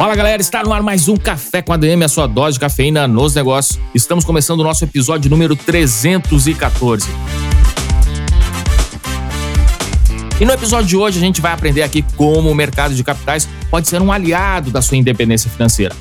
Fala galera, está no ar mais um Café com ADM, a sua dose de cafeína nos negócios. Estamos começando o nosso episódio número 314. E no episódio de hoje a gente vai aprender aqui como o mercado de capitais pode ser um aliado da sua independência financeira.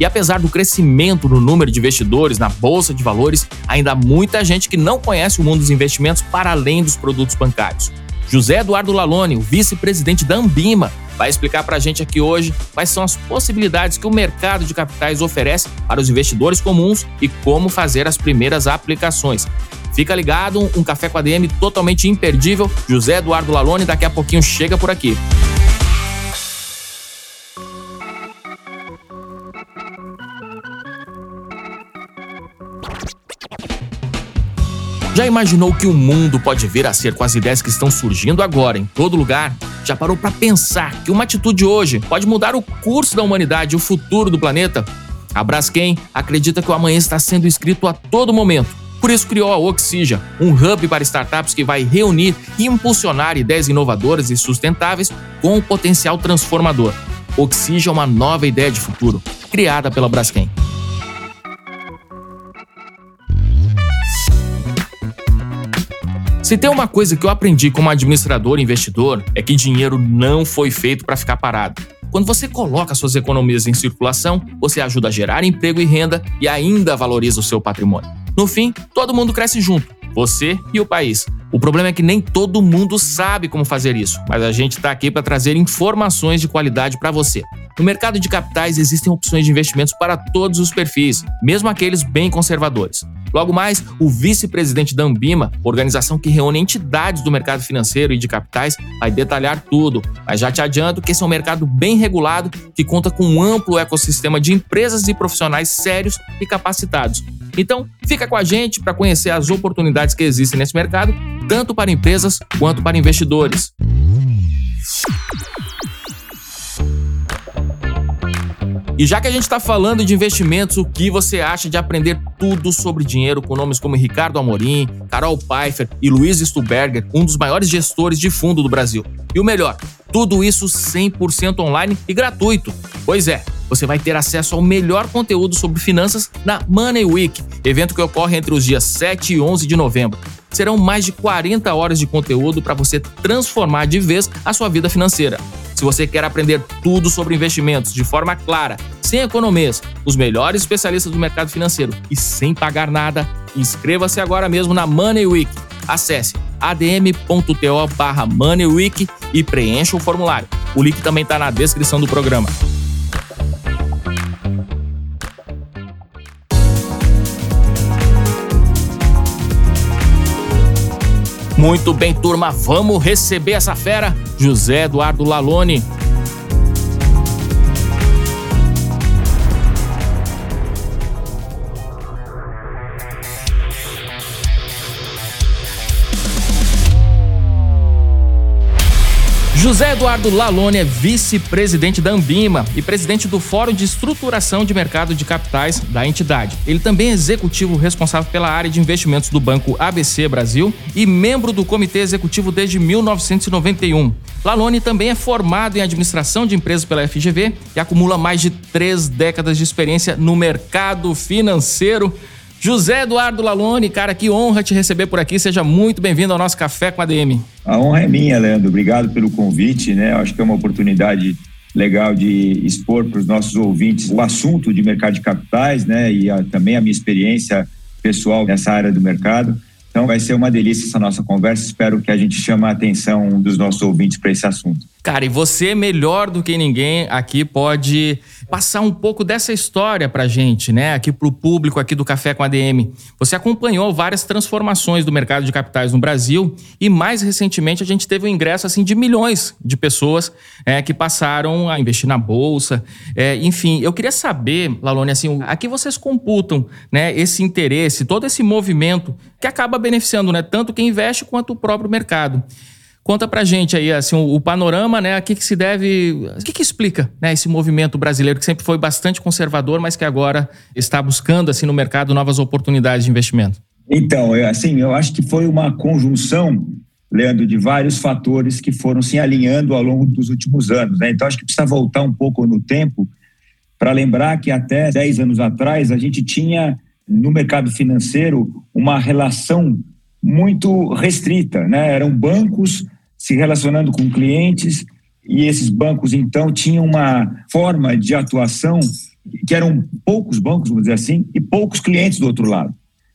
E apesar do crescimento no número de investidores na bolsa de valores, ainda há muita gente que não conhece o mundo dos investimentos para além dos produtos bancários. José Eduardo Lalone, o vice-presidente da Ambima, vai explicar para a gente aqui hoje quais são as possibilidades que o mercado de capitais oferece para os investidores comuns e como fazer as primeiras aplicações. Fica ligado, um café com a DM totalmente imperdível. José Eduardo Lalone daqui a pouquinho chega por aqui. Já imaginou que o mundo pode vir a ser com as ideias que estão surgindo agora em todo lugar? Já parou para pensar que uma atitude hoje pode mudar o curso da humanidade e o futuro do planeta? A Braskem acredita que o amanhã está sendo escrito a todo momento. Por isso criou a Oxija, um hub para startups que vai reunir e impulsionar ideias inovadoras e sustentáveis com um potencial transformador. Oxija é uma nova ideia de futuro, criada pela Braskem. Se tem uma coisa que eu aprendi como administrador e investidor é que dinheiro não foi feito para ficar parado. Quando você coloca suas economias em circulação, você ajuda a gerar emprego e renda e ainda valoriza o seu patrimônio. No fim, todo mundo cresce junto, você e o país. O problema é que nem todo mundo sabe como fazer isso, mas a gente está aqui para trazer informações de qualidade para você. No mercado de capitais existem opções de investimentos para todos os perfis, mesmo aqueles bem conservadores. Logo mais, o vice-presidente da Ambima, organização que reúne entidades do mercado financeiro e de capitais, vai detalhar tudo. Mas já te adianto que esse é um mercado bem regulado que conta com um amplo ecossistema de empresas e profissionais sérios e capacitados. Então, fica com a gente para conhecer as oportunidades que existem nesse mercado, tanto para empresas quanto para investidores. E já que a gente está falando de investimentos, o que você acha de aprender tudo sobre dinheiro com nomes como Ricardo Amorim, Carol Pfeiffer e Luiz Stuberger, um dos maiores gestores de fundo do Brasil? E o melhor, tudo isso 100% online e gratuito. Pois é, você vai ter acesso ao melhor conteúdo sobre finanças na Money Week, evento que ocorre entre os dias 7 e 11 de novembro. Serão mais de 40 horas de conteúdo para você transformar de vez a sua vida financeira. Se você quer aprender tudo sobre investimentos de forma clara, sem economias, os melhores especialistas do mercado financeiro e sem pagar nada, inscreva-se agora mesmo na Money Week. Acesse adm.to barra Money Week e preencha o formulário. O link também está na descrição do programa. Muito bem, turma, vamos receber essa fera, José Eduardo Lalone. José Eduardo Lalone é vice-presidente da Ambima e presidente do Fórum de Estruturação de Mercado de Capitais da entidade. Ele também é executivo responsável pela área de investimentos do Banco ABC Brasil e membro do comitê executivo desde 1991. Lalone também é formado em administração de empresas pela FGV e acumula mais de três décadas de experiência no mercado financeiro. José Eduardo Lalone, cara, que honra te receber por aqui. Seja muito bem-vindo ao nosso Café com a DM. A honra é minha, Leandro. Obrigado pelo convite, né? Eu acho que é uma oportunidade legal de expor para os nossos ouvintes o assunto de mercado de capitais, né? E a, também a minha experiência pessoal nessa área do mercado. Então vai ser uma delícia essa nossa conversa. Espero que a gente chame a atenção dos nossos ouvintes para esse assunto. Cara, e você melhor do que ninguém aqui pode passar um pouco dessa história para a gente, né? Aqui para o público aqui do Café com ADM. Você acompanhou várias transformações do mercado de capitais no Brasil e mais recentemente a gente teve um ingresso assim de milhões de pessoas é, que passaram a investir na bolsa. É, enfim, eu queria saber, Lalone, assim, aqui vocês computam, né? Esse interesse, todo esse movimento que acaba beneficiando, né? Tanto quem investe quanto o próprio mercado. Conta pra gente aí, assim, o, o panorama, né? A que, que se deve. O que, que explica né, esse movimento brasileiro que sempre foi bastante conservador, mas que agora está buscando, assim, no mercado novas oportunidades de investimento? Então, assim, eu acho que foi uma conjunção, Leandro, de vários fatores que foram se alinhando ao longo dos últimos anos. Né? Então, acho que precisa voltar um pouco no tempo para lembrar que até 10 anos atrás a gente tinha no mercado financeiro uma relação muito restrita, né? Eram bancos se relacionando com clientes e esses bancos então tinham uma forma de atuação que eram poucos bancos, vamos dizer assim, e poucos clientes do outro lado.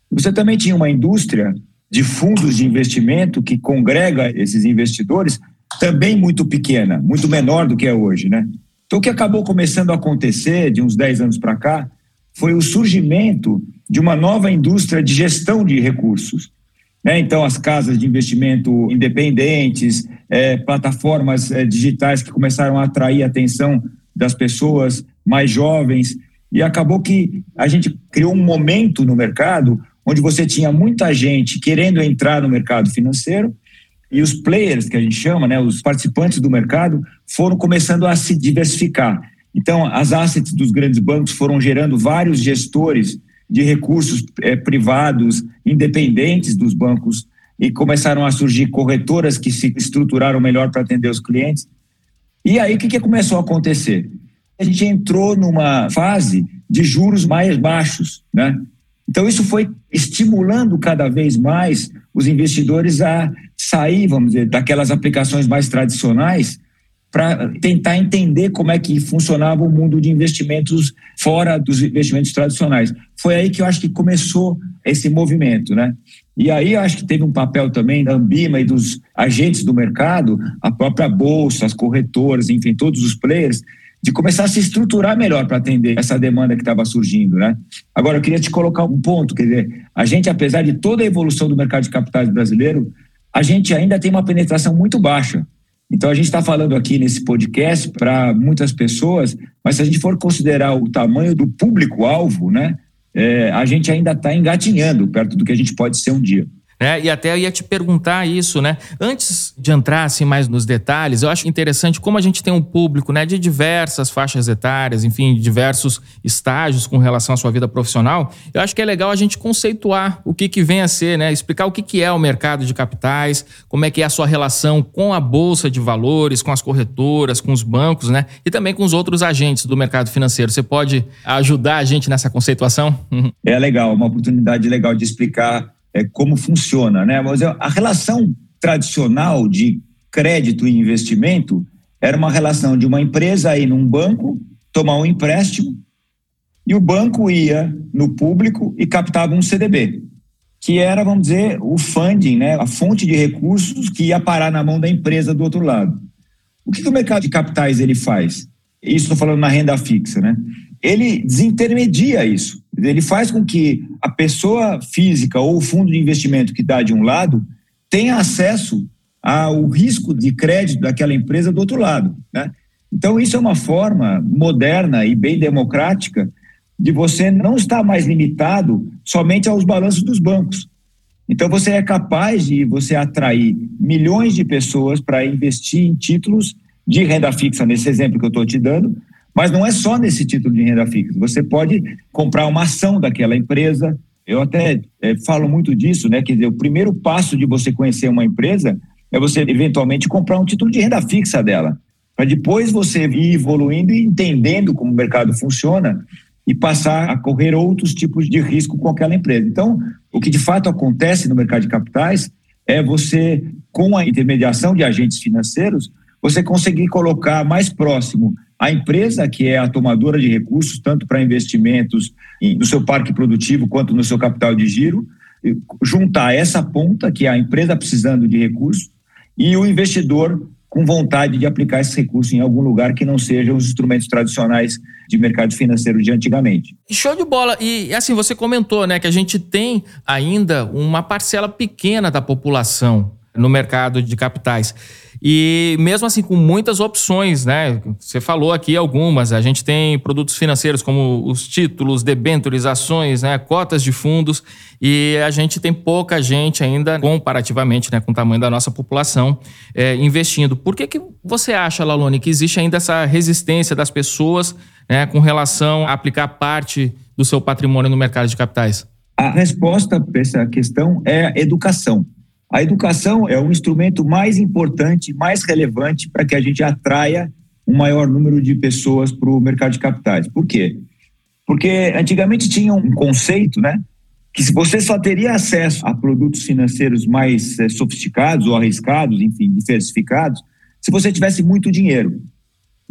Você também tinha uma indústria de fundos de investimento que congrega esses investidores também muito pequena, muito menor do que é hoje, né? Então o que acabou começando a acontecer de uns 10 anos para cá foi o surgimento de uma nova indústria de gestão de recursos né? Então, as casas de investimento independentes, é, plataformas é, digitais que começaram a atrair a atenção das pessoas mais jovens, e acabou que a gente criou um momento no mercado onde você tinha muita gente querendo entrar no mercado financeiro e os players que a gente chama, né, os participantes do mercado, foram começando a se diversificar. Então, as assets dos grandes bancos foram gerando vários gestores de recursos é, privados independentes dos bancos e começaram a surgir corretoras que se estruturaram melhor para atender os clientes. E aí o que, que começou a acontecer? A gente entrou numa fase de juros mais baixos, né? Então isso foi estimulando cada vez mais os investidores a sair, vamos dizer, daquelas aplicações mais tradicionais para tentar entender como é que funcionava o mundo de investimentos fora dos investimentos tradicionais. Foi aí que eu acho que começou esse movimento, né? E aí eu acho que teve um papel também da Ambima e dos agentes do mercado, a própria bolsa, as corretoras, enfim, todos os players, de começar a se estruturar melhor para atender essa demanda que estava surgindo, né? Agora eu queria te colocar um ponto, quer dizer, a gente apesar de toda a evolução do mercado de capitais brasileiro, a gente ainda tem uma penetração muito baixa então, a gente está falando aqui nesse podcast para muitas pessoas, mas se a gente for considerar o tamanho do público-alvo, né, é, a gente ainda está engatinhando perto do que a gente pode ser um dia. É, e até eu ia te perguntar isso, né? Antes de entrar assim, mais nos detalhes, eu acho interessante como a gente tem um público né, de diversas faixas etárias, enfim, diversos estágios com relação à sua vida profissional. Eu acho que é legal a gente conceituar o que, que vem a ser, né? Explicar o que, que é o mercado de capitais, como é que é a sua relação com a bolsa de valores, com as corretoras, com os bancos, né? E também com os outros agentes do mercado financeiro. Você pode ajudar a gente nessa conceituação? É legal, uma oportunidade legal de explicar é, como funciona, né? Mas a relação tradicional de crédito e investimento era uma relação de uma empresa ir num banco, tomar um empréstimo, e o banco ia no público e captava um CDB, que era, vamos dizer, o funding, né? a fonte de recursos que ia parar na mão da empresa do outro lado. O que, que o mercado de capitais ele faz? Isso estou falando na renda fixa, né? Ele desintermedia isso. Ele faz com que a pessoa física ou o fundo de investimento que está de um lado tenha acesso ao risco de crédito daquela empresa do outro lado. Né? Então, isso é uma forma moderna e bem democrática de você não estar mais limitado somente aos balanços dos bancos. Então, você é capaz de você atrair milhões de pessoas para investir em títulos de renda fixa, nesse exemplo que eu estou te dando, mas não é só nesse título de renda fixa. Você pode comprar uma ação daquela empresa. Eu até é, falo muito disso, né? Quer dizer, o primeiro passo de você conhecer uma empresa é você eventualmente comprar um título de renda fixa dela, para depois você ir evoluindo e entendendo como o mercado funciona e passar a correr outros tipos de risco com aquela empresa. Então, o que de fato acontece no mercado de capitais é você, com a intermediação de agentes financeiros, você conseguir colocar mais próximo a empresa, que é a tomadora de recursos, tanto para investimentos no seu parque produtivo quanto no seu capital de giro, juntar essa ponta, que é a empresa precisando de recursos, e o investidor com vontade de aplicar esse recurso em algum lugar que não sejam os instrumentos tradicionais de mercado financeiro de antigamente. Show de bola. E assim, você comentou, né, que a gente tem ainda uma parcela pequena da população no mercado de capitais. E mesmo assim, com muitas opções, né? Você falou aqui algumas. A gente tem produtos financeiros como os títulos, debêntures, ações, né? cotas de fundos. E a gente tem pouca gente ainda, comparativamente né, com o tamanho da nossa população, é, investindo. Por que, que você acha, Lalone, que existe ainda essa resistência das pessoas né, com relação a aplicar parte do seu patrimônio no mercado de capitais? A resposta para essa questão é educação. A educação é o instrumento mais importante, mais relevante para que a gente atraia um maior número de pessoas para o mercado de capitais. Por quê? Porque antigamente tinha um conceito, né? Que se você só teria acesso a produtos financeiros mais é, sofisticados ou arriscados, enfim, diversificados, se você tivesse muito dinheiro.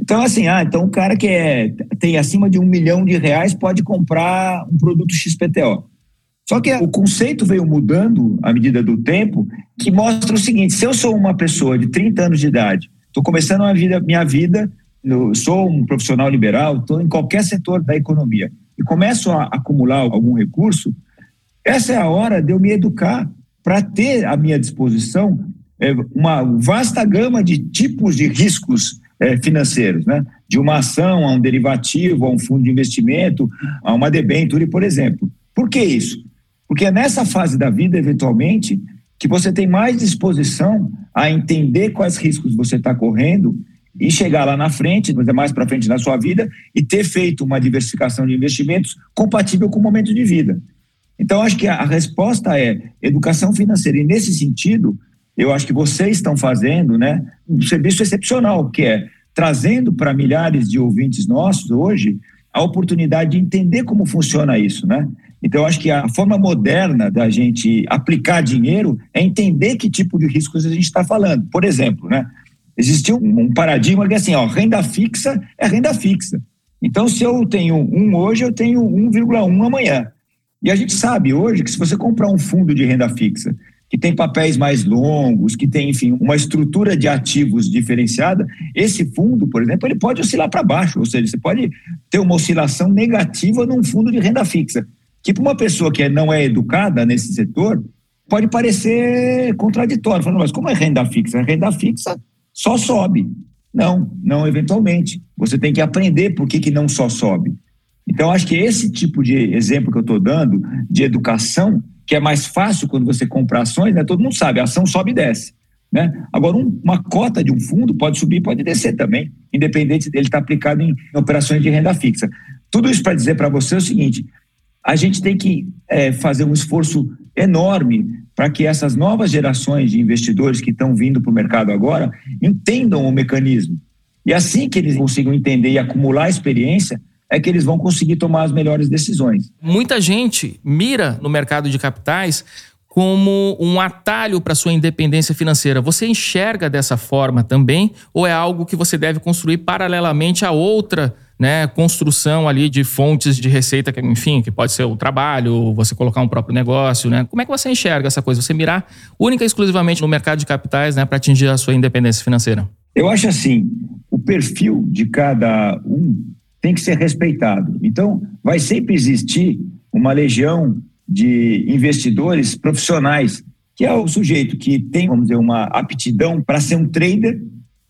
Então, assim, ah, então o cara que é, tem acima de um milhão de reais pode comprar um produto XPTO. Só que o conceito veio mudando à medida do tempo, que mostra o seguinte: se eu sou uma pessoa de 30 anos de idade, estou começando a vida, minha vida, sou um profissional liberal, estou em qualquer setor da economia e começo a acumular algum recurso, essa é a hora de eu me educar para ter à minha disposição é, uma vasta gama de tipos de riscos é, financeiros, né? de uma ação a um derivativo, a um fundo de investimento, a uma debenture, por exemplo. Por que isso? Porque é nessa fase da vida, eventualmente, que você tem mais disposição a entender quais riscos você está correndo e chegar lá na frente, mais para frente na sua vida, e ter feito uma diversificação de investimentos compatível com o momento de vida. Então, acho que a, resposta é educação financeira. E nesse sentido, eu acho que vocês estão fazendo né, um serviço excepcional, que é trazendo para milhares de ouvintes nossos hoje a oportunidade de entender como funciona isso, né? Então, acho que a forma moderna da gente aplicar dinheiro é entender que tipo de riscos a gente está falando. Por exemplo, né? Existe um, um paradigma que é assim, ó, renda fixa é renda fixa. Então, se eu tenho um hoje, eu tenho 1,1 amanhã. E a gente sabe hoje que se você comprar um fundo de renda fixa que tem papéis mais longos, que tem, enfim, uma estrutura de ativos diferenciada, esse fundo, por exemplo, ele pode oscilar para baixo, ou seja, você pode ter uma oscilação negativa num fundo de renda fixa que para uma pessoa que não é educada nesse setor, pode parecer contraditório. Falando, mas como é renda fixa? A renda fixa só sobe. Não, não eventualmente. Você tem que aprender por que, que não só sobe. Então, acho que esse tipo de exemplo que eu estou dando, de educação, que é mais fácil quando você compra ações, né? todo mundo sabe, a ação sobe e desce. Né? Agora, um, uma cota de um fundo pode subir pode descer também, independente dele estar aplicado em, operações de renda fixa. Tudo isso para dizer para você o seguinte: a gente tem que é, fazer um esforço enorme para que essas novas gerações de investidores que estão vindo para o mercado agora entendam o mecanismo. E assim que eles consigam entender e acumular experiência, é que eles vão conseguir tomar as melhores decisões. Muita gente mira no mercado de capitais como um atalho para sua independência financeira. Você enxerga dessa forma também ou é algo que você deve construir paralelamente a outra né, construção ali de fontes de receita, que, enfim, que pode ser o trabalho, você colocar um próprio negócio, né? Como é que você enxerga essa coisa? Você mirar única e exclusivamente no mercado de capitais, né, para atingir a sua independência financeira? Eu acho assim, o perfil de cada um tem que ser respeitado. Então, vai sempre existir uma legião de investidores profissionais, que é o sujeito que tem, vamos dizer, uma aptidão para ser um trader,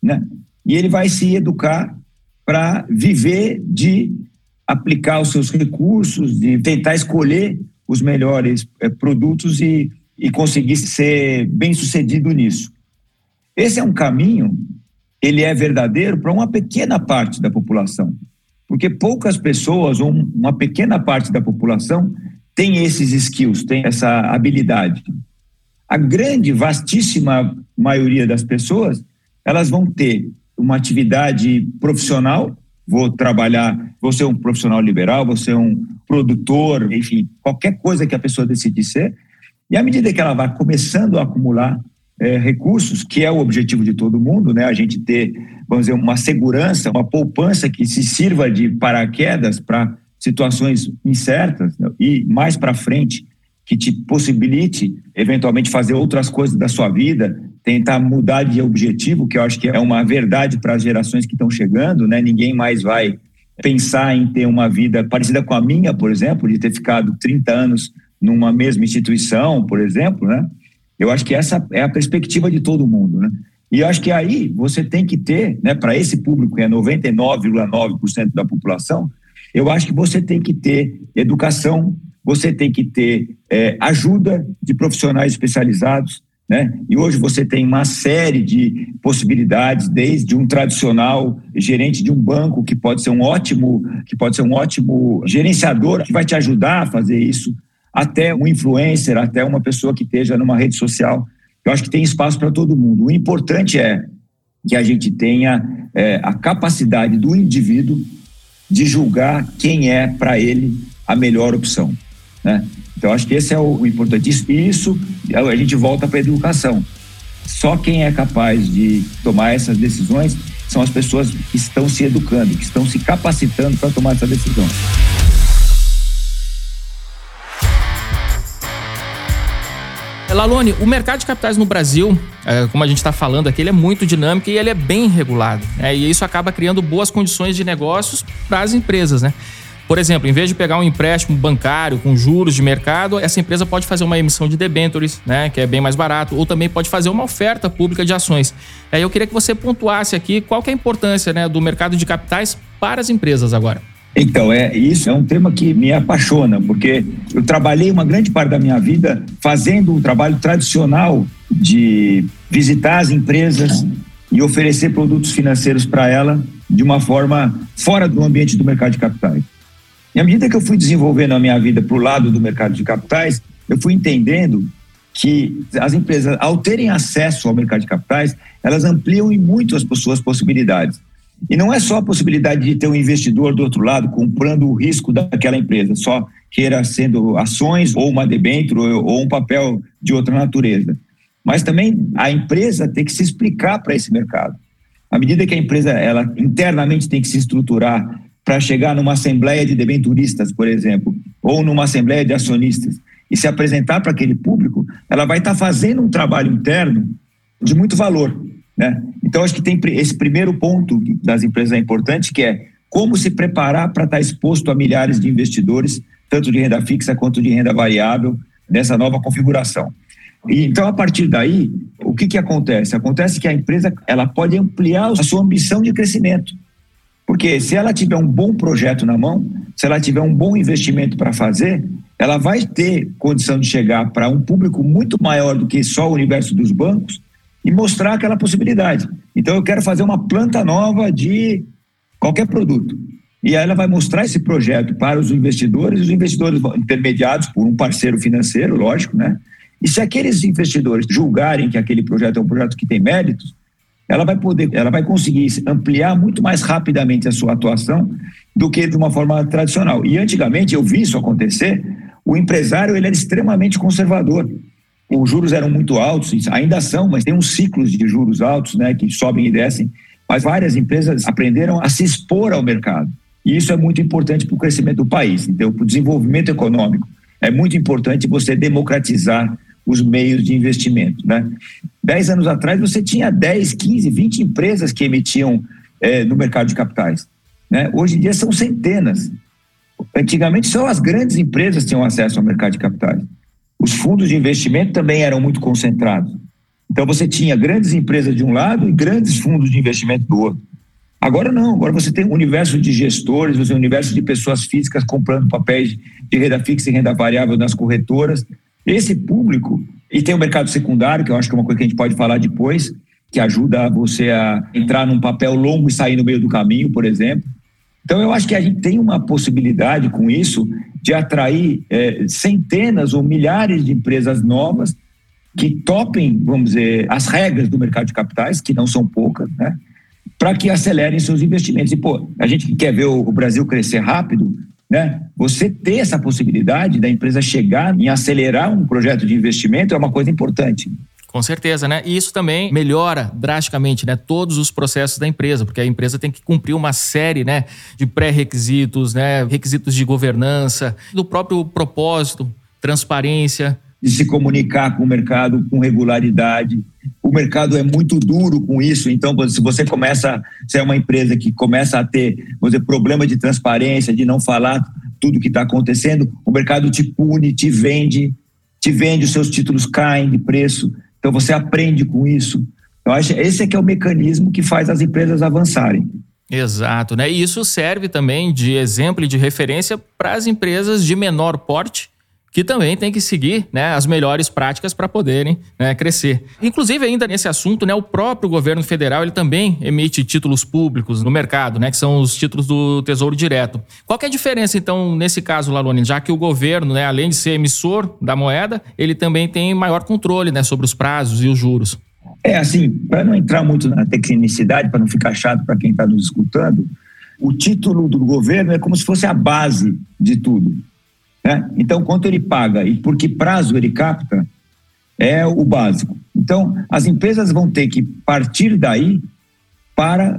né? E ele vai se educar para viver de aplicar os seus recursos, de tentar escolher os melhores é, produtos e, e conseguir ser bem sucedido nisso. Esse é um caminho, ele é verdadeiro para uma pequena parte da população, porque poucas pessoas, ou uma pequena parte da população, tem esses skills, tem essa habilidade. A grande, vastíssima maioria das pessoas, elas vão ter uma atividade profissional, vou trabalhar, vou ser um profissional liberal, vou ser um produtor, enfim, qualquer coisa que a pessoa decidir ser. E à medida que ela vai começando a acumular é, recursos, que é o objetivo de todo mundo, né? A gente ter, vamos dizer, uma segurança, uma poupança que se sirva de paraquedas para situações incertas né? e mais para frente que te possibilite eventualmente fazer outras coisas da sua vida, tentar mudar de objetivo, que eu acho que é uma verdade para as gerações que estão chegando, né? Ninguém mais vai pensar em ter uma vida parecida com a minha, por exemplo, de ter ficado 30 anos numa mesma instituição, por exemplo, né? Eu acho que essa é a perspectiva de todo mundo, né? E eu acho que aí você tem que ter, né, para esse público, que é 99,9% da população, eu acho que você tem que ter educação, você tem que ter é, ajuda de profissionais especializados, né? E hoje você tem uma série de possibilidades, desde um tradicional gerente de um banco que pode ser um ótimo, que pode ser um ótimo gerenciador que vai te ajudar a fazer isso, até um influencer, até uma pessoa que esteja numa rede social. Eu acho que tem espaço para todo mundo. O importante é que a gente tenha é, a capacidade do indivíduo de julgar quem é para ele a melhor opção, né? Então, acho que esse é o, importante. Isso, isso a gente volta para a educação. Só quem é capaz de tomar essas decisões são as pessoas que estão se educando, que estão se capacitando para tomar essa decisão. Lalone, o mercado de capitais no Brasil, é, como a gente está falando aqui, ele é muito dinâmico e ele é bem regulado. Né? E isso acaba criando boas condições de negócios para as empresas, né? Por exemplo, em vez de pegar um empréstimo bancário com juros de mercado, essa empresa pode fazer uma emissão de debêntures, né, que é bem mais barato, ou também pode fazer uma oferta pública de ações. Aí eu queria que você pontuasse aqui qual é a importância né, do mercado de capitais para as empresas agora. Então, é, isso é um tema que me apaixona, porque eu trabalhei uma grande parte da minha vida fazendo um trabalho tradicional de visitar as empresas e oferecer produtos financeiros para ela de uma forma fora do ambiente do mercado de capitais. E à medida que eu fui desenvolvendo a minha vida para o lado do mercado de capitais, eu fui entendendo que as empresas, ao terem acesso ao mercado de capitais, elas ampliam em muito as suas possibilidades. E não é só a possibilidade de ter um investidor do outro lado comprando o risco daquela empresa, só queira sendo ações ou uma debênture ou um papel de outra natureza. Mas também a empresa tem que se explicar para esse mercado. À medida que a empresa ela internamente tem que se estruturar para chegar numa assembleia de debenturistas, por exemplo, ou numa assembleia de acionistas e se apresentar para aquele público, ela vai estar tá fazendo um trabalho interno de muito valor, né? Então acho que tem esse primeiro ponto das empresas é importante, que é como se preparar para estar tá exposto a milhares de investidores, tanto de renda fixa quanto de renda variável, nessa nova configuração. E, então, a partir daí, o que, que acontece? Acontece que a empresa ela pode ampliar a sua ambição de crescimento. Porque se ela tiver um bom projeto na mão, se ela tiver um bom investimento para fazer, ela vai ter condição de chegar para um público muito maior do que só o universo dos bancos e mostrar aquela possibilidade. Então, eu quero fazer uma planta nova de qualquer produto. E aí ela vai mostrar esse projeto para os investidores, os investidores intermediados por um parceiro financeiro, lógico, né? E se aqueles investidores julgarem que aquele projeto é um projeto que tem méritos, ela vai poder, ela vai conseguir ampliar muito mais rapidamente a sua atuação do que de uma forma tradicional. E antigamente eu vi isso acontecer, o empresário ele era extremamente conservador. Os juros eram muito altos, ainda são, mas tem uns ciclos de juros altos, né, que sobem e descem. Mas várias empresas aprenderam a se expor ao mercado. E isso é muito importante para o crescimento do país, então, para o desenvolvimento econômico. É muito importante você democratizar os meios de investimento. Né? Dez anos atrás, você tinha 10, 15, 20 empresas que emitiam é, no mercado de capitais. Né? Hoje em dia são centenas. Antigamente, só as grandes empresas tinham acesso ao mercado de capitais. Os fundos de investimento também eram muito concentrados. Então, você tinha grandes empresas de um lado e grandes fundos de investimento do outro. Agora não, agora você tem um universo de gestores, você tem um universo de pessoas físicas comprando papéis de renda fixa e renda variável nas corretoras. Esse público, e tem o mercado secundário, que eu acho que é uma coisa que a gente pode falar depois, que ajuda você a entrar num papel longo e sair no meio do caminho, por exemplo. Então, eu acho que a gente tem uma possibilidade com isso de atrair é, centenas ou milhares de empresas novas que topem, vamos dizer, as regras do mercado de capitais, que não são poucas, né? Para que acelerem seus investimentos. E, pô, a gente quer ver o Brasil crescer rápido, né? Você ter essa possibilidade da empresa chegar em acelerar um projeto de investimento é uma coisa importante. Com certeza, né? E isso também melhora drasticamente, né, todos os processos da empresa, porque a empresa tem que cumprir uma série, né, de pré-requisitos, né, requisitos de governança, do próprio propósito, transparência, de se comunicar com o mercado com regularidade. O mercado é muito duro com isso, então se você começa, se é uma empresa que começa a ter, dizer, problema de transparência, de não falar tudo que está acontecendo, o mercado te pune, te vende, te vende, os seus títulos caem de preço, então você aprende com isso. Eu acho esse é que é o mecanismo que faz as empresas avançarem. Exato, né? E isso serve também de exemplo e de referência para as empresas de menor porte que também tem que seguir né, as melhores práticas para poderem né, crescer. Inclusive, ainda nesse assunto, né, o próprio governo federal ele também emite títulos públicos no mercado, né, que são os títulos do Tesouro Direto. Qual é a diferença, então, nesse caso, Lalone, já que o governo, né, além de ser emissor da moeda, ele também tem maior controle né, sobre os prazos e os juros? É assim, para não entrar muito na tecnicidade, para não ficar chato para quem está nos escutando, o título do governo é como se fosse a base de tudo. Né? Então, quanto ele paga e por que prazo ele capta é o básico. Então, as empresas vão ter que partir daí para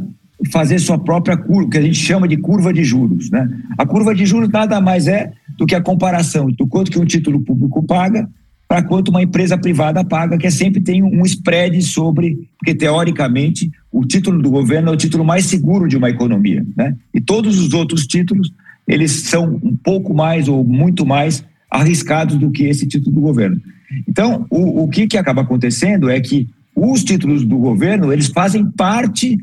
fazer sua própria curva, que a gente chama de curva de juros. Né? A curva de juros nada mais é do que a comparação do quanto que um título público paga para quanto uma empresa privada paga, que é sempre tem um spread sobre, porque teoricamente o título do governo é o título mais seguro de uma economia, né? E todos os outros títulos eles são um pouco mais ou muito mais arriscados do que esse título do governo. Então, o, o que, que acaba acontecendo é que os títulos do governo, eles fazem parte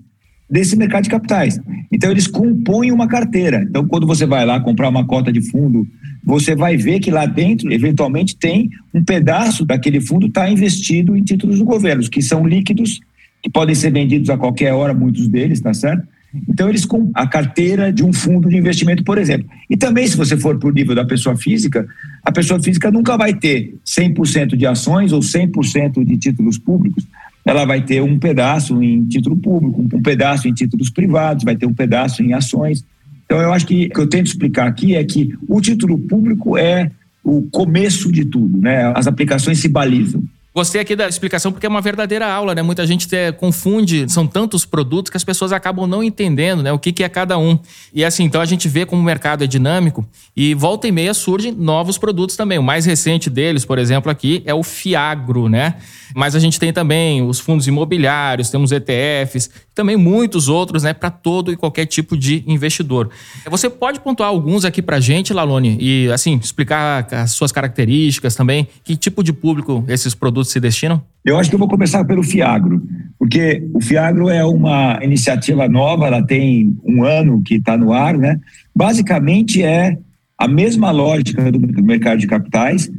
desse mercado de capitais. Então, eles compõem uma carteira. Então, quando você vai lá comprar uma cota de fundo, você vai ver que lá dentro, eventualmente, tem um pedaço daquele fundo está investido em títulos do governo, que são líquidos, que podem ser vendidos a qualquer hora, muitos deles, tá certo? Então, eles com a carteira de um fundo de investimento, por exemplo. E também, se você for para o nível da pessoa física, a pessoa física nunca vai ter 100% de ações ou 100% de títulos públicos. Ela vai ter um pedaço em título público, um pedaço em títulos privados, vai ter um pedaço em ações. Então, eu acho que o que eu tento explicar aqui é que o título público é o começo de tudo, né? As aplicações se balizam. Gostei aqui da explicação porque é uma verdadeira aula, né? Muita gente te, confunde, são tantos produtos que as pessoas acabam não entendendo, né? O que, que é cada um. E assim, então a gente vê como o mercado é dinâmico e volta e meia surgem novos produtos também. O mais recente deles, por exemplo, aqui é o Fiagro, né? Mas a gente tem também os fundos imobiliários, temos ETFs, também muitos outros, né? Para todo e qualquer tipo de investidor. Você pode pontuar alguns aqui para gente, Lalone, e assim, explicar as suas características também, que tipo de público esses produtos se destinam? Eu acho que eu vou começar pelo Fiagro, porque o Fiagro é uma iniciativa nova, ela tem um ano que está no ar, né? Basicamente é a mesma lógica do mercado de capitais,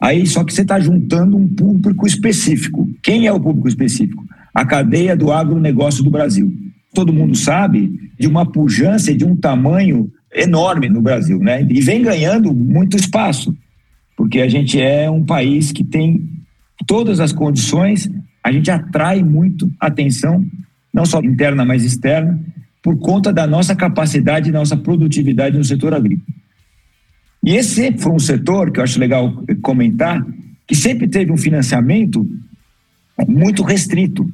aí só que você está juntando um público específico. Quem é o público específico? A cadeia do agronegócio do Brasil. Todo mundo sabe de uma pujança de um tamanho enorme no Brasil, né? E vem ganhando muito espaço, porque a gente é um país que tem todas as condições, a gente atrai muito atenção, não só interna, mas externa, por conta da nossa capacidade e nossa produtividade no setor agrícola. E esse foi um setor que eu acho legal comentar, que sempre teve um financiamento muito restrito.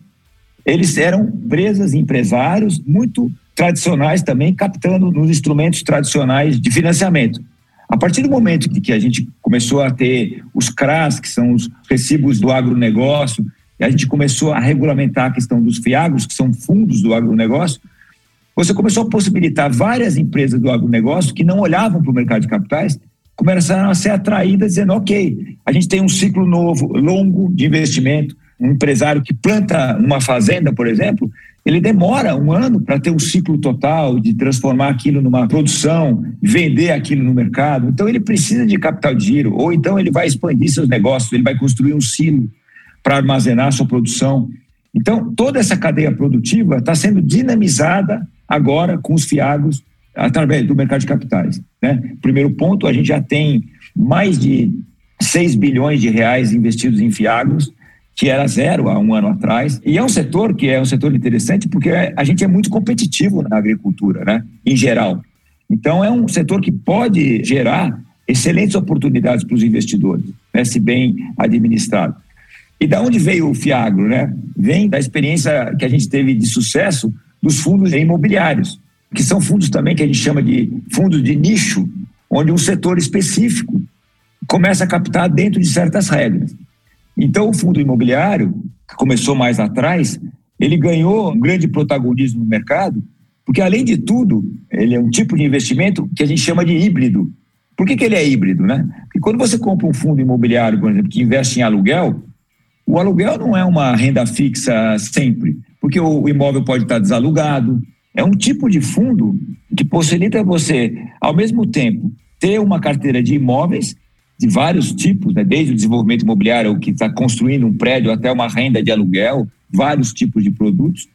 Eles eram empresas, empresários muito tradicionais também, captando nos instrumentos tradicionais de financiamento. A partir do momento que a gente começou a ter os CRAS, que são os recibos do agronegócio, e a gente começou a regulamentar a questão dos FIAGROS, que são fundos do agronegócio, você começou a possibilitar várias empresas do agronegócio que não olhavam para o mercado de capitais, começaram a ser atraídas dizendo, ok, a gente tem um ciclo novo, longo de investimento, um empresário que planta uma fazenda, por exemplo, ele demora um ano para ter um ciclo total de transformar aquilo numa produção, vender aquilo no mercado. Então ele precisa de capital de giro, ou então ele vai expandir seus negócios, ele vai construir um silo para armazenar sua produção. Então toda essa cadeia produtiva está sendo dinamizada agora com os fiagos através do mercado de capitais. Né? Primeiro ponto, a gente já tem mais de 6 bilhões de reais investidos em fiagos que era zero há um ano atrás. E é um setor que é um setor interessante porque a gente é muito competitivo na agricultura, né? em geral. Então, é um setor que pode gerar excelentes oportunidades para os investidores, né? se bem administrado. E da onde veio o Fiagro? Né? Vem da experiência que a gente teve de sucesso dos fundos imobiliários, que são fundos também que a gente chama de fundos de nicho, onde um setor específico começa a captar dentro de certas regras. Então, o fundo imobiliário, que começou mais atrás, ele ganhou um grande protagonismo no mercado, porque, além de tudo, ele é um tipo de investimento que a gente chama de híbrido. Por que, que ele é híbrido? Né? Porque quando você compra um fundo imobiliário, por exemplo, que investe em aluguel, o aluguel não é uma renda fixa sempre, porque o imóvel pode estar desalugado. É um tipo de fundo que possibilita você, ao mesmo tempo, ter uma carteira de imóveis de vários tipos, né? desde o desenvolvimento imobiliário, que está construindo um prédio, até uma renda de aluguel, vários tipos de produtos,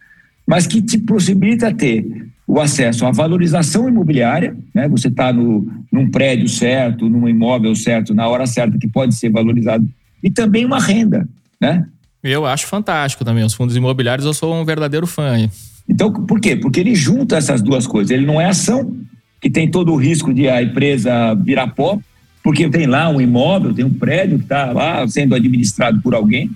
mas que te possibilita ter o acesso à valorização imobiliária, né? Você está num prédio certo, num imóvel certo, na hora certa que pode ser valorizado, e também uma renda, né? Eu acho fantástico também. Os fundos imobiliários, eu sou um verdadeiro fã. Então, por quê? Porque ele junta essas duas coisas. Ele não é ação, que tem todo o risco de a empresa virar pó, porque tem lá um imóvel, tem um prédio que está lá sendo administrado por alguém,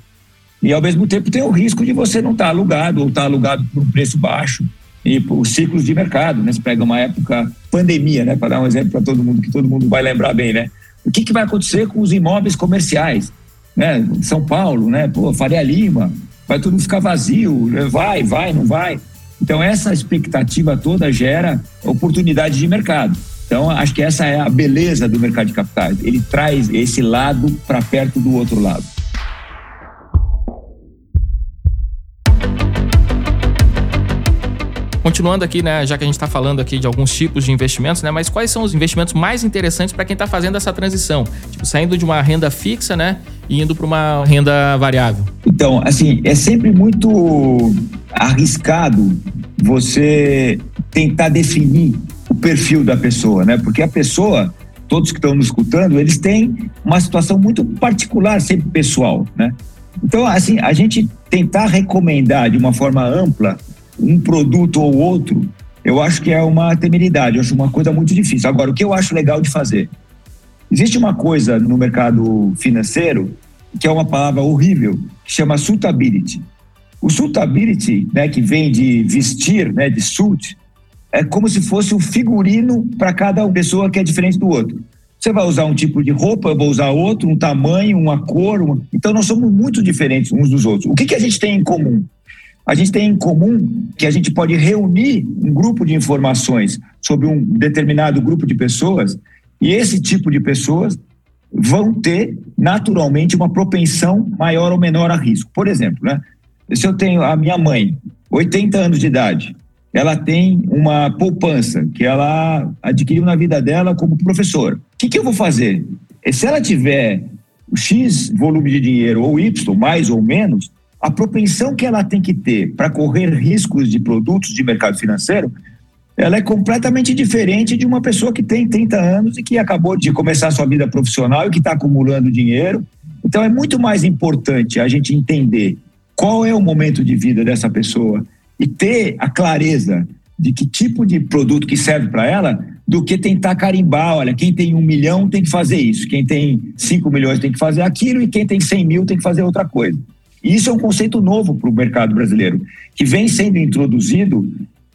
e ao mesmo tempo tem o risco de você não estar tá alugado ou estar tá alugado por um preço baixo e por ciclos de mercado, né? Você pega uma época pandemia, né? Para dar um exemplo para todo mundo que todo mundo vai lembrar bem, né? O que, que vai acontecer com os imóveis comerciais, né? São Paulo, né? Pô, Faria Lima, vai tudo ficar vazio, né? vai, vai, não vai. Então essa expectativa toda gera oportunidade de mercado. Então acho que essa é a beleza do mercado de capitais. Ele traz esse lado para perto do outro lado. Continuando aqui, né, já que a gente está falando aqui de alguns tipos de investimentos, né, mas quais são os investimentos mais interessantes para quem está fazendo essa transição? Tipo, saindo de uma renda fixa, né, e indo para uma renda variável? Então, assim, é sempre muito arriscado você tentar definir perfil da pessoa, né? Porque a pessoa, todos que estão nos escutando, eles têm uma situação muito particular, sempre pessoal, né? Então, assim, a gente tentar recomendar de uma forma ampla um produto ou outro, eu acho que é uma temeridade, eu acho uma coisa muito difícil. Agora, o que eu acho legal de fazer? Existe uma coisa no mercado financeiro que é uma palavra horrível, que chama suitability. O suitability, né, que vem de vestir, né, de suit, é como se fosse um figurino para cada pessoa que é diferente do outro. Você vai usar um tipo de roupa, eu vou usar outro, um tamanho, uma cor. Uma... Então, nós somos muito diferentes uns dos outros. O que, que a gente tem em comum? A gente tem em comum que a gente pode reunir um grupo de informações sobre um determinado grupo de pessoas e esse tipo de pessoas vão ter naturalmente uma propensão maior ou menor a risco. Por exemplo, né? se eu tenho a minha mãe, 80 anos de idade, ela tem uma poupança que ela adquiriu na vida dela como professora. O que, que eu vou fazer? Se ela tiver X volume de dinheiro ou Y, mais ou menos, a propensão que ela tem que ter para correr riscos de produtos de mercado financeiro, ela é completamente diferente de uma pessoa que tem 30 anos e que acabou de começar sua vida profissional e que está acumulando dinheiro. Então é muito mais importante a gente entender qual é o momento de vida dessa pessoa e ter a clareza de que tipo de produto que serve para ela, do que tentar carimbar. Olha, quem tem um milhão tem que fazer isso, quem tem cinco milhões tem que fazer aquilo e quem tem cem mil tem que fazer outra coisa. E isso é um conceito novo para o mercado brasileiro, que vem sendo introduzido.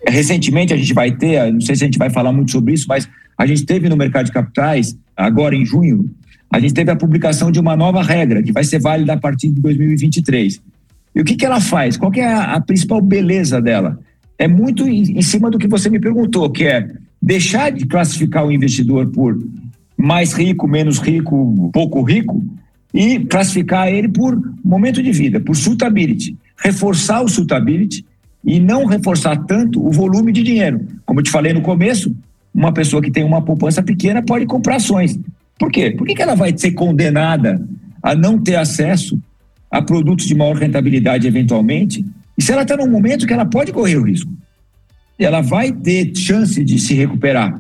Recentemente, a gente vai ter, não sei se a gente vai falar muito sobre isso, mas a gente teve no mercado de capitais, agora em junho, a gente teve a publicação de uma nova regra, que vai ser válida a partir de 2023. E o que, que ela faz? Qual é a, a principal beleza dela? É muito em, em cima do que você me perguntou, que é deixar de classificar o investidor por mais rico, menos rico, pouco rico, e classificar ele por momento de vida, por suitability. Reforçar o suitability e não reforçar tanto o volume de dinheiro. Como eu te falei no começo, uma pessoa que tem uma poupança pequena pode comprar ações. Por quê? Por que ela vai ser condenada a não ter acesso a produtos de maior rentabilidade eventualmente? E se ela está num momento que ela pode correr o risco, ela vai ter chance de se recuperar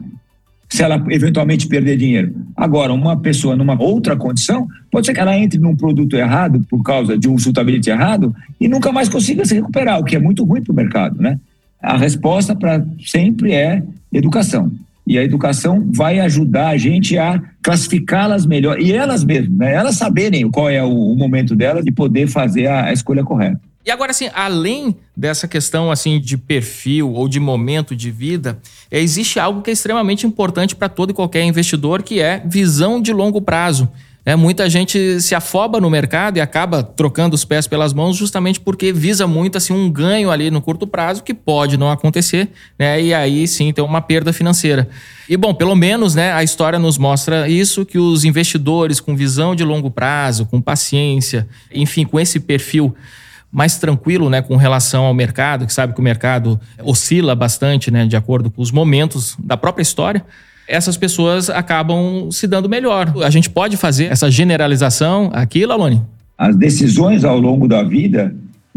se ela eventualmente perder dinheiro. Agora, uma pessoa numa outra condição, pode ser que ela entre num produto errado por causa de um suitability errado e nunca mais consiga se recuperar, o que é muito ruim para o mercado, né? A resposta para sempre é educação. E a educação vai ajudar a gente a classificá-las melhor, e elas mesmas, né? Elas saberem qual é o, o momento delas de poder fazer a, a escolha correta. E agora, assim, além dessa questão assim de perfil ou de momento de vida, existe algo que é extremamente importante para todo e qualquer investidor, que é visão de longo prazo. É, muita gente se afoba no mercado e acaba trocando os pés pelas mãos justamente porque visa muito assim um ganho ali no curto prazo que pode não acontecer, né? E aí sim tem uma perda financeira. E bom, pelo menos, né, a história nos mostra isso que os investidores com visão de longo prazo, com paciência, enfim, com esse perfil mais tranquilo, né, com relação ao mercado, que sabe que o mercado oscila bastante, né, de acordo com os momentos da própria história essas pessoas acabam se dando melhor. A gente pode fazer essa generalização aqui, Lalone? As decisões ao longo da vida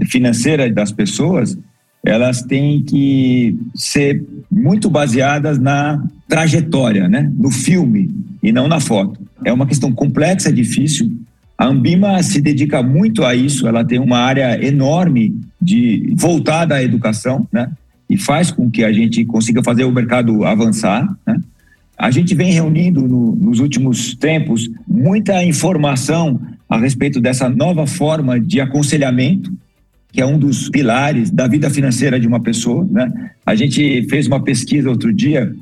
financeira das pessoas, elas têm que ser muito baseadas na trajetória, né? no filme e não na foto. É uma questão complexa, difícil. A Ambima se dedica muito a isso, ela tem uma área enorme de voltada à educação, né? E faz com que a gente consiga fazer o mercado avançar? A gente vem reunindo no, nos últimos tempos muita informação a respeito dessa nova forma de aconselhamento, que é um dos pilares da vida financeira de uma pessoa. Né? A gente fez uma pesquisa outro dia,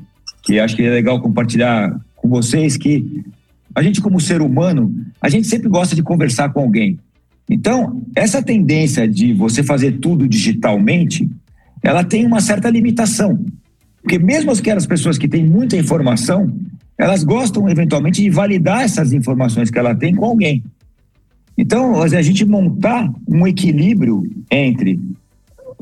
que acho que é legal compartilhar com vocês, que a gente, como ser humano, a gente sempre gosta de conversar com alguém. Então, essa tendência de você fazer tudo digitalmente, ela tem uma certa limitação. Porque mesmo aquelas pessoas que têm muita informação, elas gostam eventualmente de validar essas informações que ela tem com alguém. Então, a gente montar um equilíbrio entre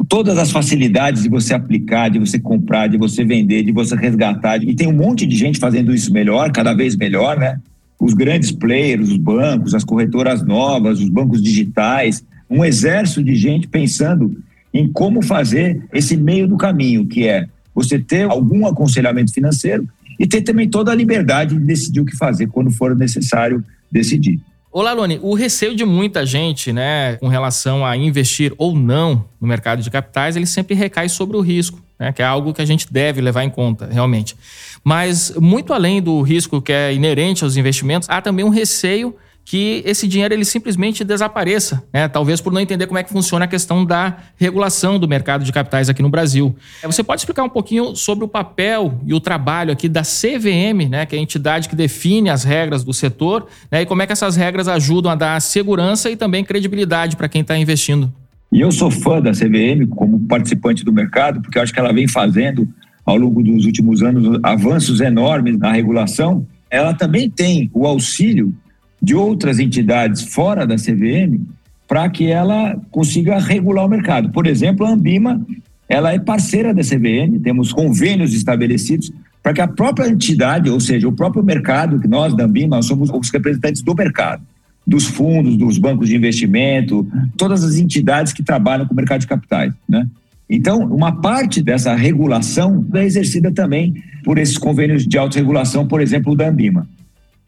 todas as facilidades de você aplicar, de você comprar, de você vender, de você resgatar. E tem um monte de gente fazendo isso melhor, cada vez melhor, né? Os grandes players, os bancos, as corretoras novas, os bancos digitais, um exército de gente pensando em como fazer esse meio do caminho, que é você ter algum aconselhamento financeiro e ter também toda a liberdade de decidir o que fazer quando for necessário decidir. Olá, Loni, o receio de muita gente, né, com relação a investir ou não no mercado de capitais, ele sempre recai sobre o risco, né, que é algo que a gente deve levar em conta, realmente. Mas, muito além do risco que é inerente aos investimentos, há também um receio que esse dinheiro ele simplesmente desapareça, né? talvez por não entender como é que funciona a questão da regulação do mercado de capitais aqui no Brasil. É, você pode explicar um pouquinho sobre o papel e o trabalho aqui da CVM, né? que é a entidade que define as regras do setor, né? e como é que essas regras ajudam a dar segurança e também credibilidade para quem está investindo? E eu sou fã da CVM como participante do mercado, porque eu acho que ela vem fazendo, ao longo dos últimos anos, avanços enormes na regulação. Ela também tem o auxílio de outras entidades fora da CVM para que ela consiga regular o mercado. Por exemplo, a Ambima, ela é parceira da CVM, temos convênios estabelecidos para que a própria entidade, ou seja, o próprio mercado, que nós da Ambima somos os representantes do mercado, dos fundos, dos bancos de investimento, todas as entidades que trabalham com o mercado de capitais, né? Então, uma parte dessa regulação é exercida também por esses convênios de autorregulação, por exemplo, da Ambima.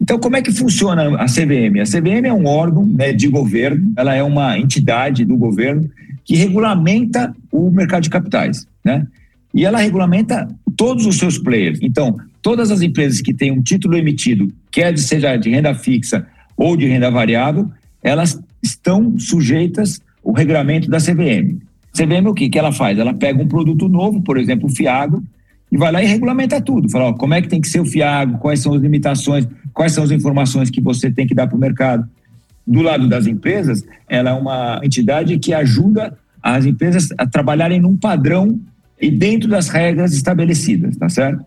Então, como é que funciona a CVM? A CVM é um órgão né, de governo, ela é uma entidade do governo que regulamenta o mercado de capitais, né? E ela regulamenta todos os seus players. Então, todas as empresas que têm um título emitido, quer seja de renda fixa ou de renda variável, elas estão sujeitas ao regulamento da CVM. CVM o que, que ela faz? Ela pega um produto novo, por exemplo, o Fiago, e vai lá e regulamenta tudo. Fala, ó, como é que tem que ser o Fiago, quais são as limitações, quais são as informações que você tem que dar para o mercado. Do lado das empresas, ela é uma entidade que ajuda as empresas a trabalharem num padrão e dentro das regras estabelecidas, tá certo?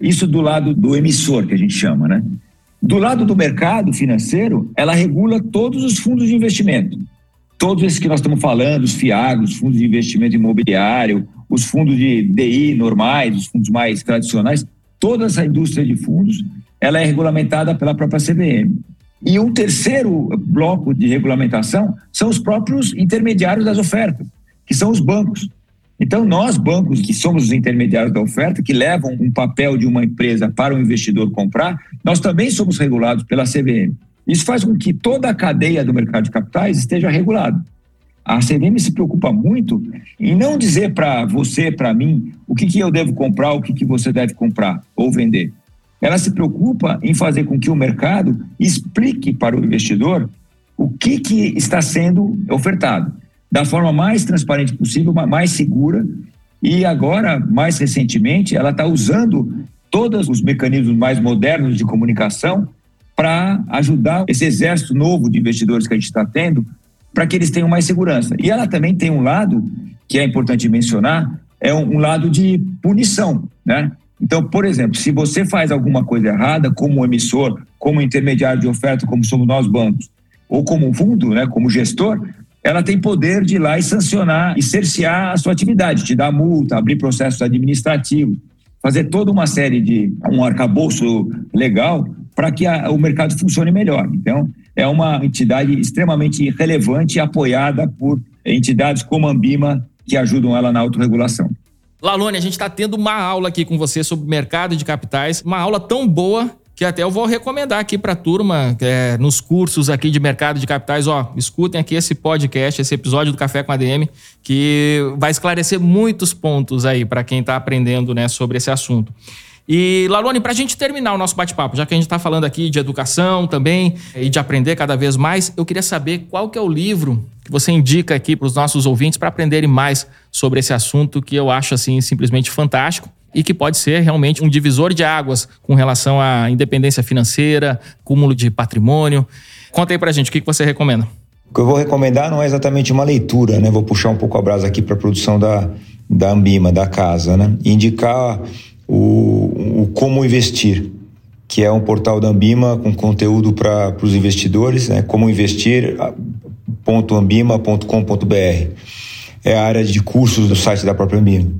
Isso do lado do emissor, que a gente chama, né? Do lado do mercado financeiro, ela regula todos os fundos de investimento. Todos esses que nós estamos falando, os FIAGos, os fundos de investimento imobiliário, os fundos de DI normais, os fundos mais tradicionais, toda essa indústria de fundos, ela é regulamentada pela própria CVM. E um terceiro bloco de regulamentação são os próprios intermediários das ofertas, que são os bancos. Então, nós, bancos, que somos os intermediários da oferta, que levam um papel de uma empresa para o investidor comprar, nós também somos regulados pela CVM. Isso faz com que toda a cadeia do mercado de capitais esteja regulada. A CVM se preocupa muito em não dizer para você, para mim, o que, que eu devo comprar, o que, que você deve comprar ou vender ela se preocupa em fazer com que o mercado explique para o investidor o que, que está sendo ofertado, da forma mais transparente possível, mais segura. E agora, mais recentemente, ela está usando todos os mecanismos mais modernos de comunicação para ajudar esse exército novo de investidores que a gente está tendo, para que eles tenham mais segurança. E ela também tem um lado que é importante mencionar, é um, um lado de punição, né? Então, por exemplo, se você faz alguma coisa errada, como emissor, como intermediário de oferta, como somos nós bancos, ou como fundo, né, como gestor, ela tem poder de ir lá e sancionar e cercear a sua atividade, te dar multa, abrir processos administrativos, fazer toda uma série de um arcabouço legal para que a, o mercado funcione melhor. Então, é uma entidade extremamente relevante e apoiada por entidades como a Ambima, que ajudam ela na autorregulação. Lalone, a gente está tendo uma aula aqui com você sobre mercado de capitais, uma aula tão boa que até eu vou recomendar aqui para a turma, é, nos cursos aqui de mercado de capitais, ó, escutem aqui esse podcast, esse episódio do Café com a DM, que vai esclarecer muitos pontos aí para quem está aprendendo né, sobre esse assunto. E, Lalone, para a gente terminar o nosso bate-papo, já que a gente está falando aqui de educação também e de aprender cada vez mais, eu queria saber qual que é o livro que você indica aqui para os nossos ouvintes para aprenderem mais sobre esse assunto que eu acho assim simplesmente fantástico e que pode ser realmente um divisor de águas com relação à independência financeira, cúmulo de patrimônio. Conta aí para gente, o que você recomenda? O que eu vou recomendar não é exatamente uma leitura, né? Vou puxar um pouco a brasa aqui para a produção da, da Ambima, da casa, né? Indicar o, o Como Investir, que é um portal da Ambima com conteúdo para os investidores, né? como investir.ambima.com.br. É a área de cursos do site da própria Ambima.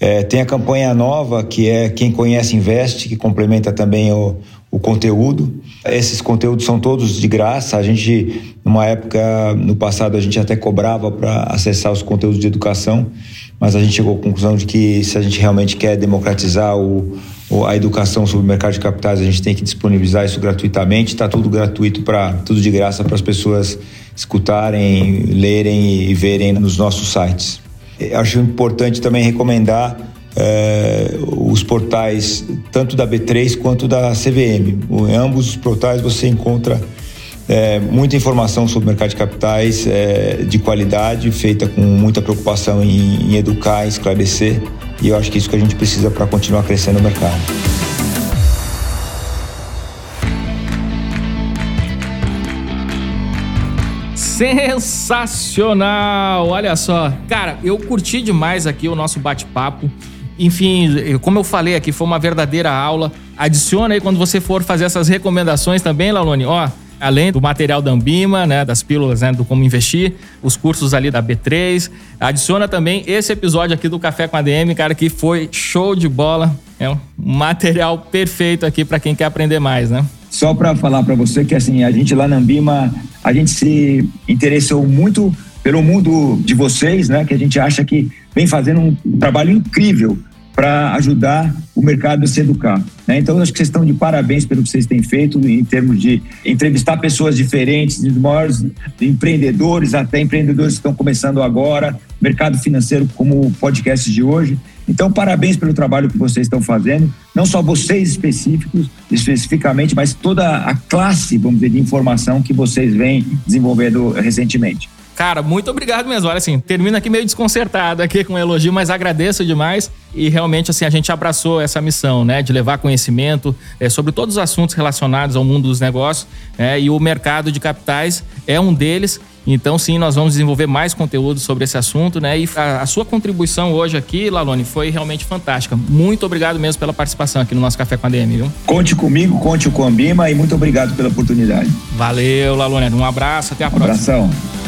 É, tem a campanha nova, que é Quem Conhece Investe, que complementa também o, o conteúdo. Esses conteúdos são todos de graça. A gente, numa época, no passado, a gente até cobrava para acessar os conteúdos de educação mas a gente chegou à conclusão de que se a gente realmente quer democratizar o, a educação sobre o mercado de capitais, a gente tem que disponibilizar isso gratuitamente. Está tudo gratuito para tudo de graça para as pessoas escutarem, lerem e verem nos nossos sites. Acho importante também recomendar é, os portais tanto da B3 quanto da CVM. Em ambos os portais você encontra é, muita informação sobre o mercado de capitais é, de qualidade, feita com muita preocupação em, em educar, em esclarecer, e eu acho que é isso que a gente precisa para continuar crescendo no mercado. Sensacional! Olha só, cara, eu curti demais aqui o nosso bate-papo. Enfim, como eu falei aqui, foi uma verdadeira aula. Adiciona aí quando você for fazer essas recomendações também, Lalone. Ó, além do material da Ambima, né, das pílulas né, do como investir, os cursos ali da B3. Adiciona também esse episódio aqui do Café com a DM, cara, que foi show de bola. É um material perfeito aqui para quem quer aprender mais, né? Só para falar para você que assim, a gente lá na Ambima, a gente se interessou muito pelo mundo de vocês, né, que a gente acha que vem fazendo um trabalho incrível para ajudar o mercado a se educar. Né? Então, acho que vocês estão de parabéns pelo que vocês têm feito em termos de entrevistar pessoas diferentes, dos maiores empreendedores até empreendedores que estão começando agora, mercado financeiro como o podcast de hoje. Então, parabéns pelo trabalho que vocês estão fazendo, não só vocês específicos, especificamente, mas toda a classe, vamos dizer, de informação que vocês vêm desenvolvendo recentemente. Cara, muito obrigado mesmo. Olha assim, termino aqui meio desconcertado aqui com o elogio, mas agradeço demais e realmente assim a gente abraçou essa missão, né, de levar conhecimento é, sobre todos os assuntos relacionados ao mundo dos negócios, é, e o mercado de capitais é um deles. Então, sim, nós vamos desenvolver mais conteúdo sobre esse assunto, né? E a, a, sua contribuição hoje aqui, Lalone, foi realmente fantástica. Muito obrigado mesmo pela participação aqui no nosso Café com a DM, viu? Conte comigo, conte com a Bima e muito obrigado pela oportunidade. Valeu, Lalone. Um abraço, até a próxima. Abração.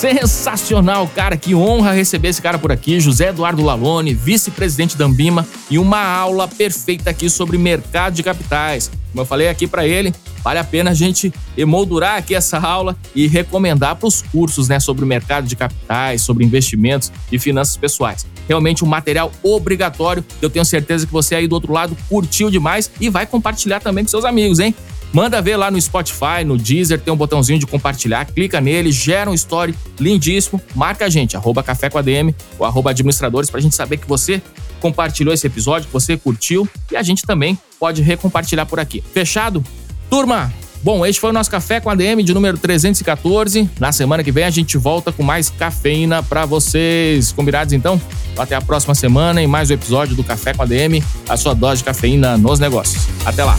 Sensacional, cara. Que honra receber esse cara por aqui. José Eduardo Lalone, vice-presidente da Ambima, e uma aula perfeita aqui sobre mercado de capitais. Como eu falei aqui para ele, vale a pena a gente emoldurar aqui essa aula e recomendar para os cursos né, sobre mercado de capitais, sobre investimentos e finanças pessoais. Realmente um material obrigatório. Eu tenho certeza que você aí do outro lado curtiu demais e vai compartilhar também com seus amigos, hein? Manda ver lá no Spotify, no Deezer, tem um botãozinho de compartilhar, clica nele, gera um story lindíssimo, marca a gente, arroba café com ADM ou arroba administradores, pra gente saber que você compartilhou esse episódio, que você curtiu e a gente também pode recompartilhar por aqui. Fechado? Turma, Bom, este foi o nosso Café com a DM de número 314. Na semana que vem a gente volta com mais cafeína para vocês. Combinados então? Até a próxima semana em mais um episódio do Café com a DM, a sua dose de cafeína nos negócios. Até lá.